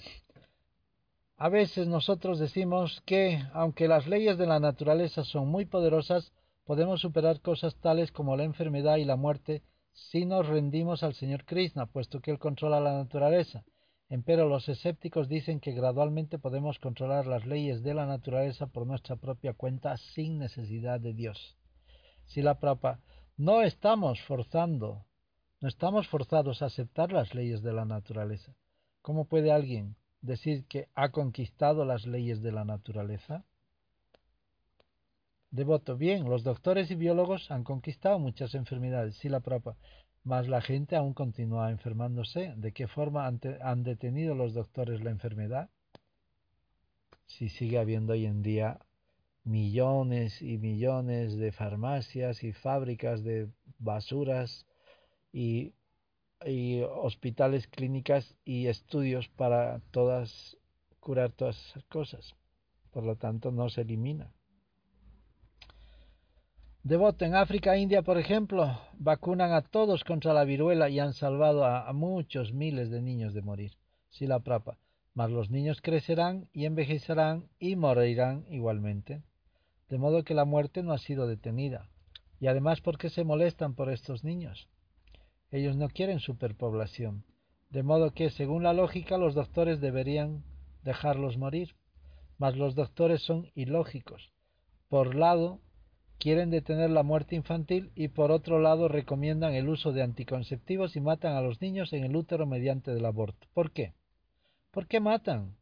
a veces nosotros decimos que, aunque las leyes de la naturaleza son muy poderosas, podemos superar cosas tales como la enfermedad y la muerte si nos rendimos al Señor Krishna, puesto que Él controla la naturaleza. Empero los escépticos dicen que gradualmente podemos controlar las leyes de la naturaleza por nuestra propia cuenta sin necesidad de Dios. Si la prapa no estamos forzando, no estamos forzados a aceptar las leyes de la naturaleza. ¿Cómo puede alguien decir que ha conquistado las leyes de la naturaleza? Devoto, bien, los doctores y biólogos han conquistado muchas enfermedades, sí la propa, mas la gente aún continúa enfermándose. ¿De qué forma han, han detenido los doctores la enfermedad? Si sigue habiendo hoy en día millones y millones de farmacias y fábricas de basuras y, y hospitales, clínicas y estudios para todas curar todas esas cosas. Por lo tanto, no se elimina. Devoto, en África India, por ejemplo, vacunan a todos contra la viruela y han salvado a, muchos miles de niños de morir. Si la prapa. Mas los niños crecerán y envejecerán y morirán igualmente. De modo que la muerte no ha sido detenida. Y además, ¿por qué se molestan por estos niños? Ellos no quieren superpoblación. De modo que, según la lógica, los doctores deberían dejarlos morir. Mas los doctores son ilógicos. Por lado, quieren detener la muerte infantil y por otro lado recomiendan el uso de anticonceptivos y matan a los niños en el útero mediante el aborto. ¿Por qué? ¿Por qué matan?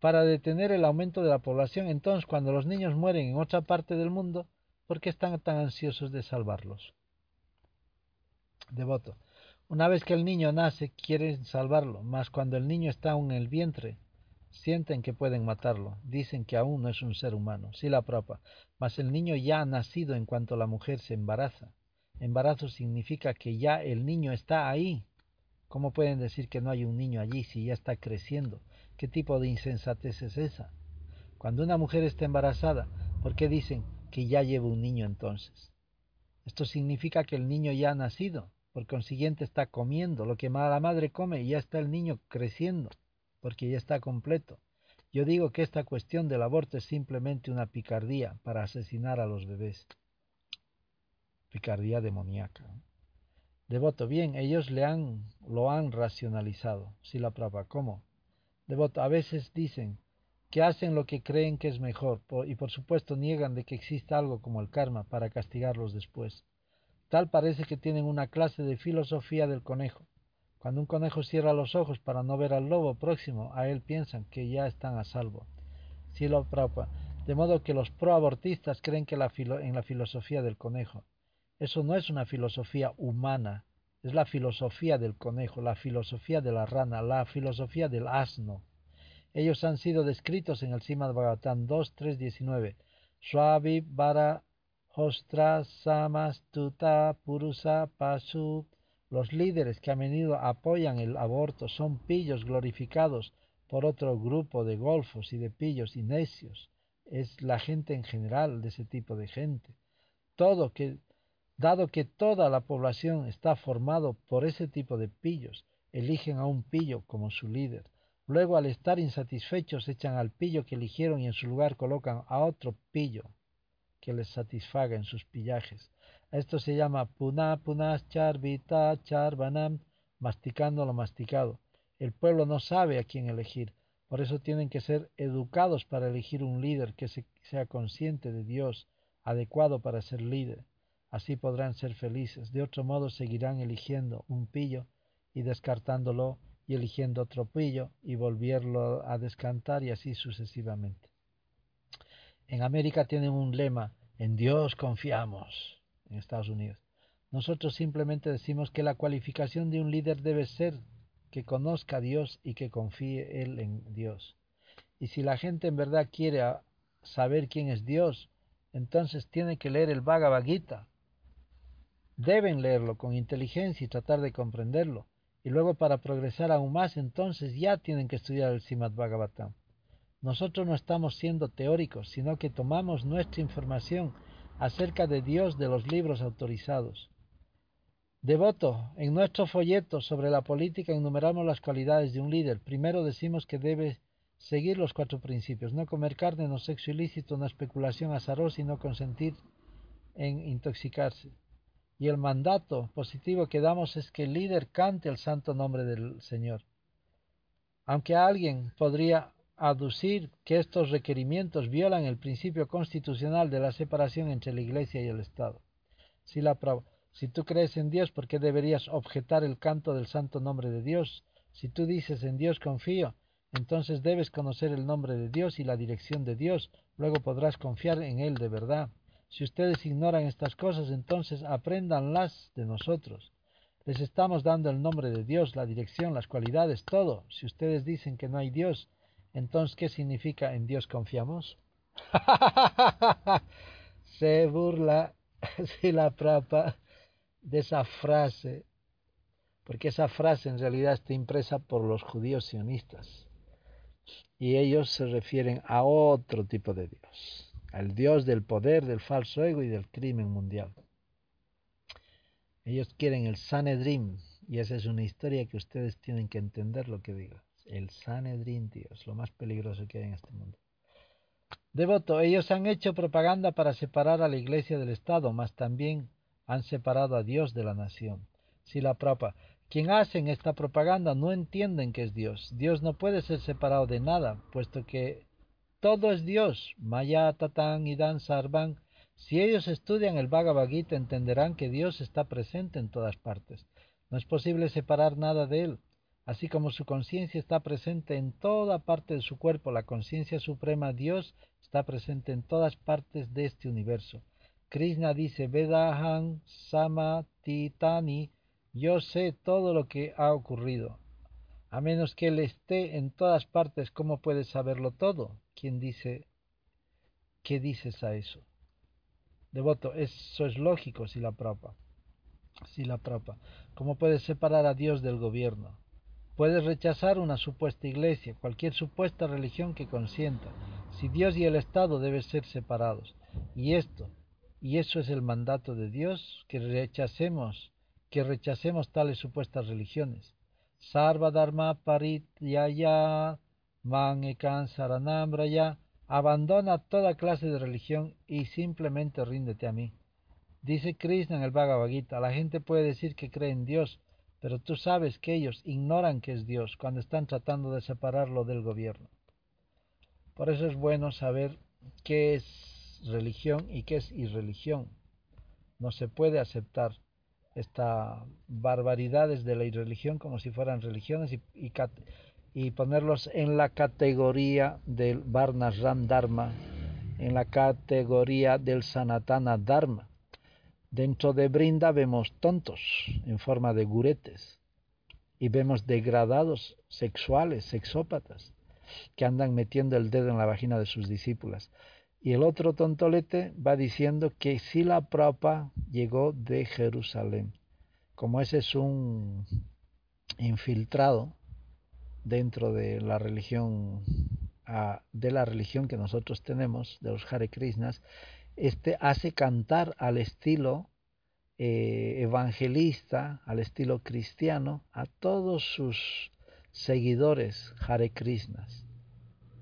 Para detener el aumento de la población. Entonces, cuando los niños mueren en otra parte del mundo, ¿por qué están tan ansiosos de salvarlos? Devoto. Una vez que el niño nace, quieren salvarlo, mas cuando el niño está aún en el vientre, Sienten que pueden matarlo, dicen que aún no es un ser humano, sí la propa, mas el niño ya ha nacido en cuanto la mujer se embaraza. Embarazo significa que ya el niño está ahí. ¿Cómo pueden decir que no hay un niño allí si ya está creciendo? ¿Qué tipo de insensatez es esa? Cuando una mujer está embarazada, ¿por qué dicen que ya lleva un niño entonces? Esto significa que el niño ya ha nacido, por consiguiente está comiendo lo que la madre come y ya está el niño creciendo, porque ya está completo. Yo digo que esta cuestión del aborto es simplemente una picardía para asesinar a los bebés. Picardía demoníaca. Devoto, bien, ellos le han, lo han racionalizado. Si la prueba, ¿cómo? Devoto, a veces dicen que hacen lo que creen que es mejor y por supuesto niegan de que exista algo como el karma para castigarlos después. Tal parece que tienen una clase de filosofía del conejo. Cuando un conejo cierra los ojos para no ver al lobo próximo, a él piensan que ya están a salvo. Si lo De modo que los proabortistas creen que la en la filosofía del conejo. Eso no es una filosofía humana, es la filosofía del conejo, la filosofía de la rana, la filosofía del asno. Ellos han sido descritos en el Srimad Bhagavatam 2.3.19. Swabi Vara Hostra Purusa Pasu los líderes que a menudo apoyan el aborto son pillos glorificados por otro grupo de golfos y de pillos y necios. Es la gente en general de ese tipo de gente. Todo que, dado que toda la población está formado por ese tipo de pillos, eligen a un pillo como su líder. Luego, al estar insatisfechos, echan al pillo que eligieron y en su lugar colocan a otro pillo que les satisfaga en sus pillajes. Esto se llama puna punaschar vita charvanam, masticando lo masticado. El pueblo no sabe a quién elegir, por eso tienen que ser educados para elegir un líder que sea consciente de Dios, adecuado para ser líder. Así podrán ser felices. De otro modo seguirán eligiendo un pillo y descartándolo y eligiendo otro pillo y volverlo a descantar y así sucesivamente. En América tienen un lema, en Dios confiamos en Estados Unidos. Nosotros simplemente decimos que la cualificación de un líder debe ser que conozca a Dios y que confíe él en Dios. Y si la gente en verdad quiere saber quién es Dios, entonces tiene que leer el Bhagavad Gita. Deben leerlo con inteligencia y tratar de comprenderlo. Y luego para progresar aún más, entonces ya tienen que estudiar el Srimad Bhagavatam. Nosotros no estamos siendo teóricos, sino que tomamos nuestra información acerca de Dios de los libros autorizados. Devoto, en nuestro folleto sobre la política enumeramos las cualidades de un líder. Primero decimos que debe seguir los cuatro principios, no comer carne, no sexo ilícito, no especulación azarosa y no consentir en intoxicarse. Y el mandato positivo que damos es que el líder cante el santo nombre del Señor. Aunque alguien podría aducir que estos requerimientos violan el principio constitucional de la separación entre la Iglesia y el Estado. Si, la, si tú crees en Dios, ¿por qué deberías objetar el canto del santo nombre de Dios? Si tú dices en Dios confío, entonces debes conocer el nombre de Dios y la dirección de Dios, luego podrás confiar en Él de verdad. Si ustedes ignoran estas cosas, entonces apréndanlas de nosotros. Les estamos dando el nombre de Dios, la dirección, las cualidades, todo. Si ustedes dicen que no hay Dios, entonces, ¿qué significa en Dios confiamos? <laughs> Se burla <laughs> si la prapa de esa frase, porque esa frase en realidad está impresa por los judíos sionistas. Y ellos se refieren a otro tipo de Dios, al Dios del poder, del falso ego y del crimen mundial. Ellos quieren el Sanedrim, y esa es una historia que ustedes tienen que entender lo que digo. El Sanedrín, tío, es lo más peligroso que hay en este mundo. Devoto, ellos han hecho propaganda para separar a la iglesia del Estado, mas también han separado a Dios de la nación. Si la prapa, quien hacen esta propaganda no entienden que es Dios. Dios no puede ser separado de nada, puesto que todo es Dios. Maya, Tatán y Dan Sarvan. Si ellos estudian el Bhagavad Gita, entenderán que Dios está presente en todas partes. No es posible separar nada de él. Así como su conciencia está presente en toda parte de su cuerpo, la conciencia suprema Dios está presente en todas partes de este universo. Krishna dice, Vedahan Samatitani, yo sé todo lo que ha ocurrido. A menos que Él esté en todas partes, ¿cómo puedes saberlo todo? ¿Quién dice? ¿Qué dices a eso? Devoto, eso es lógico si la propa. Sí, la propa. ¿Cómo puedes separar a Dios del gobierno? Puedes rechazar una supuesta iglesia, cualquier supuesta religión que consienta. Si Dios y el Estado deben ser separados. Y esto, y eso es el mandato de Dios, que rechacemos, que rechacemos tales supuestas religiones. Sarva Dharma Parityaya Mangekan Saranambraya Abandona toda clase de religión y simplemente ríndete a mí. Dice Krishna en el Bhagavad Gita, la gente puede decir que cree en Dios, pero tú sabes que ellos ignoran que es Dios cuando están tratando de separarlo del gobierno. Por eso es bueno saber qué es religión y qué es irreligión. No se puede aceptar estas barbaridades de la irreligión como si fueran religiones y, y y ponerlos en la categoría del Varnashram Dharma, en la categoría del Sanatana Dharma. Dentro de Brinda vemos tontos en forma de guretes y vemos degradados sexuales, sexópatas, que andan metiendo el dedo en la vagina de sus discípulas. Y el otro tontolete va diciendo que si la propa llegó de Jerusalén. Como ese es un infiltrado, dentro de la religión ah, de la religión que nosotros tenemos, de los Hare Krishnas, este hace cantar al estilo eh, evangelista, al estilo cristiano, a todos sus seguidores Hare Krishnas.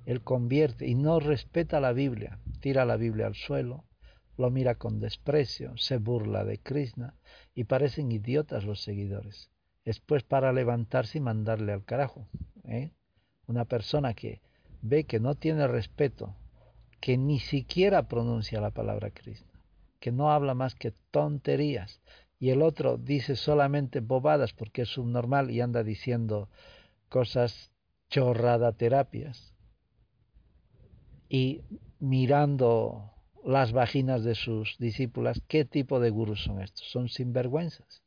Él convierte y no respeta la Biblia, tira la Biblia al suelo, lo mira con desprecio, se burla de Krishna y parecen idiotas los seguidores. Después para levantarse y mandarle al carajo. ¿eh? Una persona que ve que no tiene respeto, que ni siquiera pronuncia la palabra Cristo, que no habla más que tonterías, y el otro dice solamente bobadas porque es subnormal y anda diciendo cosas chorrada terapias, y mirando las vaginas de sus discípulas, ¿qué tipo de gurús son estos? Son sinvergüenzas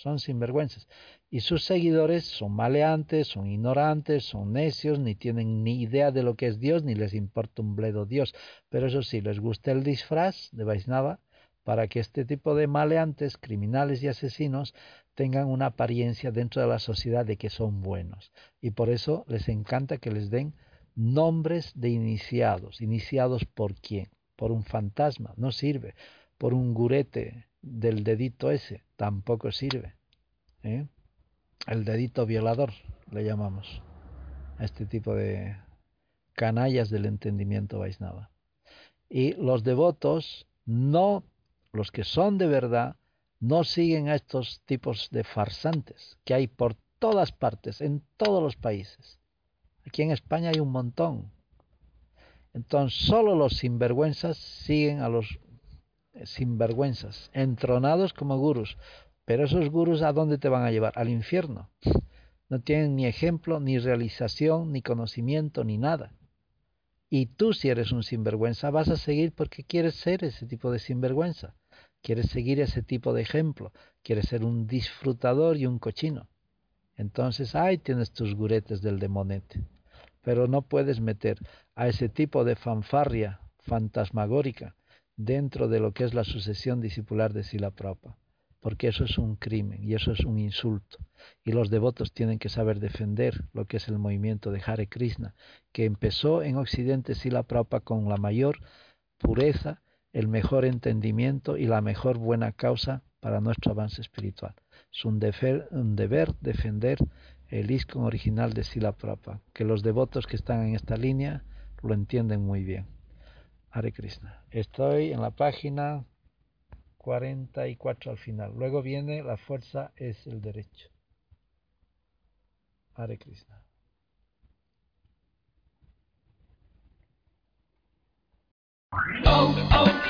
son sinvergüenzas. Y sus seguidores son maleantes, son ignorantes, son necios, ni tienen ni idea de lo que es Dios, ni les importa un bledo Dios. Pero eso sí, les gusta el disfraz de Vaisnava para que este tipo de maleantes, criminales y asesinos tengan una apariencia dentro de la sociedad de que son buenos. Y por eso les encanta que les den nombres de iniciados. ¿Iniciados por quién? Por un fantasma, no sirve. Por un gurete del dedito ese, tampoco sirve. ¿eh? El dedito violador, le llamamos a este tipo de canallas del entendimiento Vaisnava. Y los devotos, no, los que son de verdad, no siguen a estos tipos de farsantes que hay por todas partes, en todos los países. Aquí en España hay un montón. Entonces, solo los sinvergüenzas siguen a los sinvergüenzas, entronados como gurus. Pero esos gurus a dónde te van a llevar? Al infierno. No tienen ni ejemplo, ni realización, ni conocimiento, ni nada. Y tú si eres un sinvergüenza vas a seguir porque quieres ser ese tipo de sinvergüenza. Quieres seguir ese tipo de ejemplo. Quieres ser un disfrutador y un cochino. Entonces ahí tienes tus guretes del demonete. Pero no puedes meter a ese tipo de fanfarria fantasmagórica dentro de lo que es la sucesión discipular de Sila Prabhupada, porque eso es un crimen y eso es un insulto. Y los devotos tienen que saber defender lo que es el movimiento de Hare Krishna, que empezó en Occidente Sila Prabhupada con la mayor pureza, el mejor entendimiento y la mejor buena causa para nuestro avance espiritual. Es un deber, defender el ISKCON original de Sila Prabhupada, que los devotos que están en esta línea lo entienden muy bien. Hare Krishna. Estoy en la página 44 al final. Luego viene la fuerza es el derecho. Hare Krishna. Oh, oh,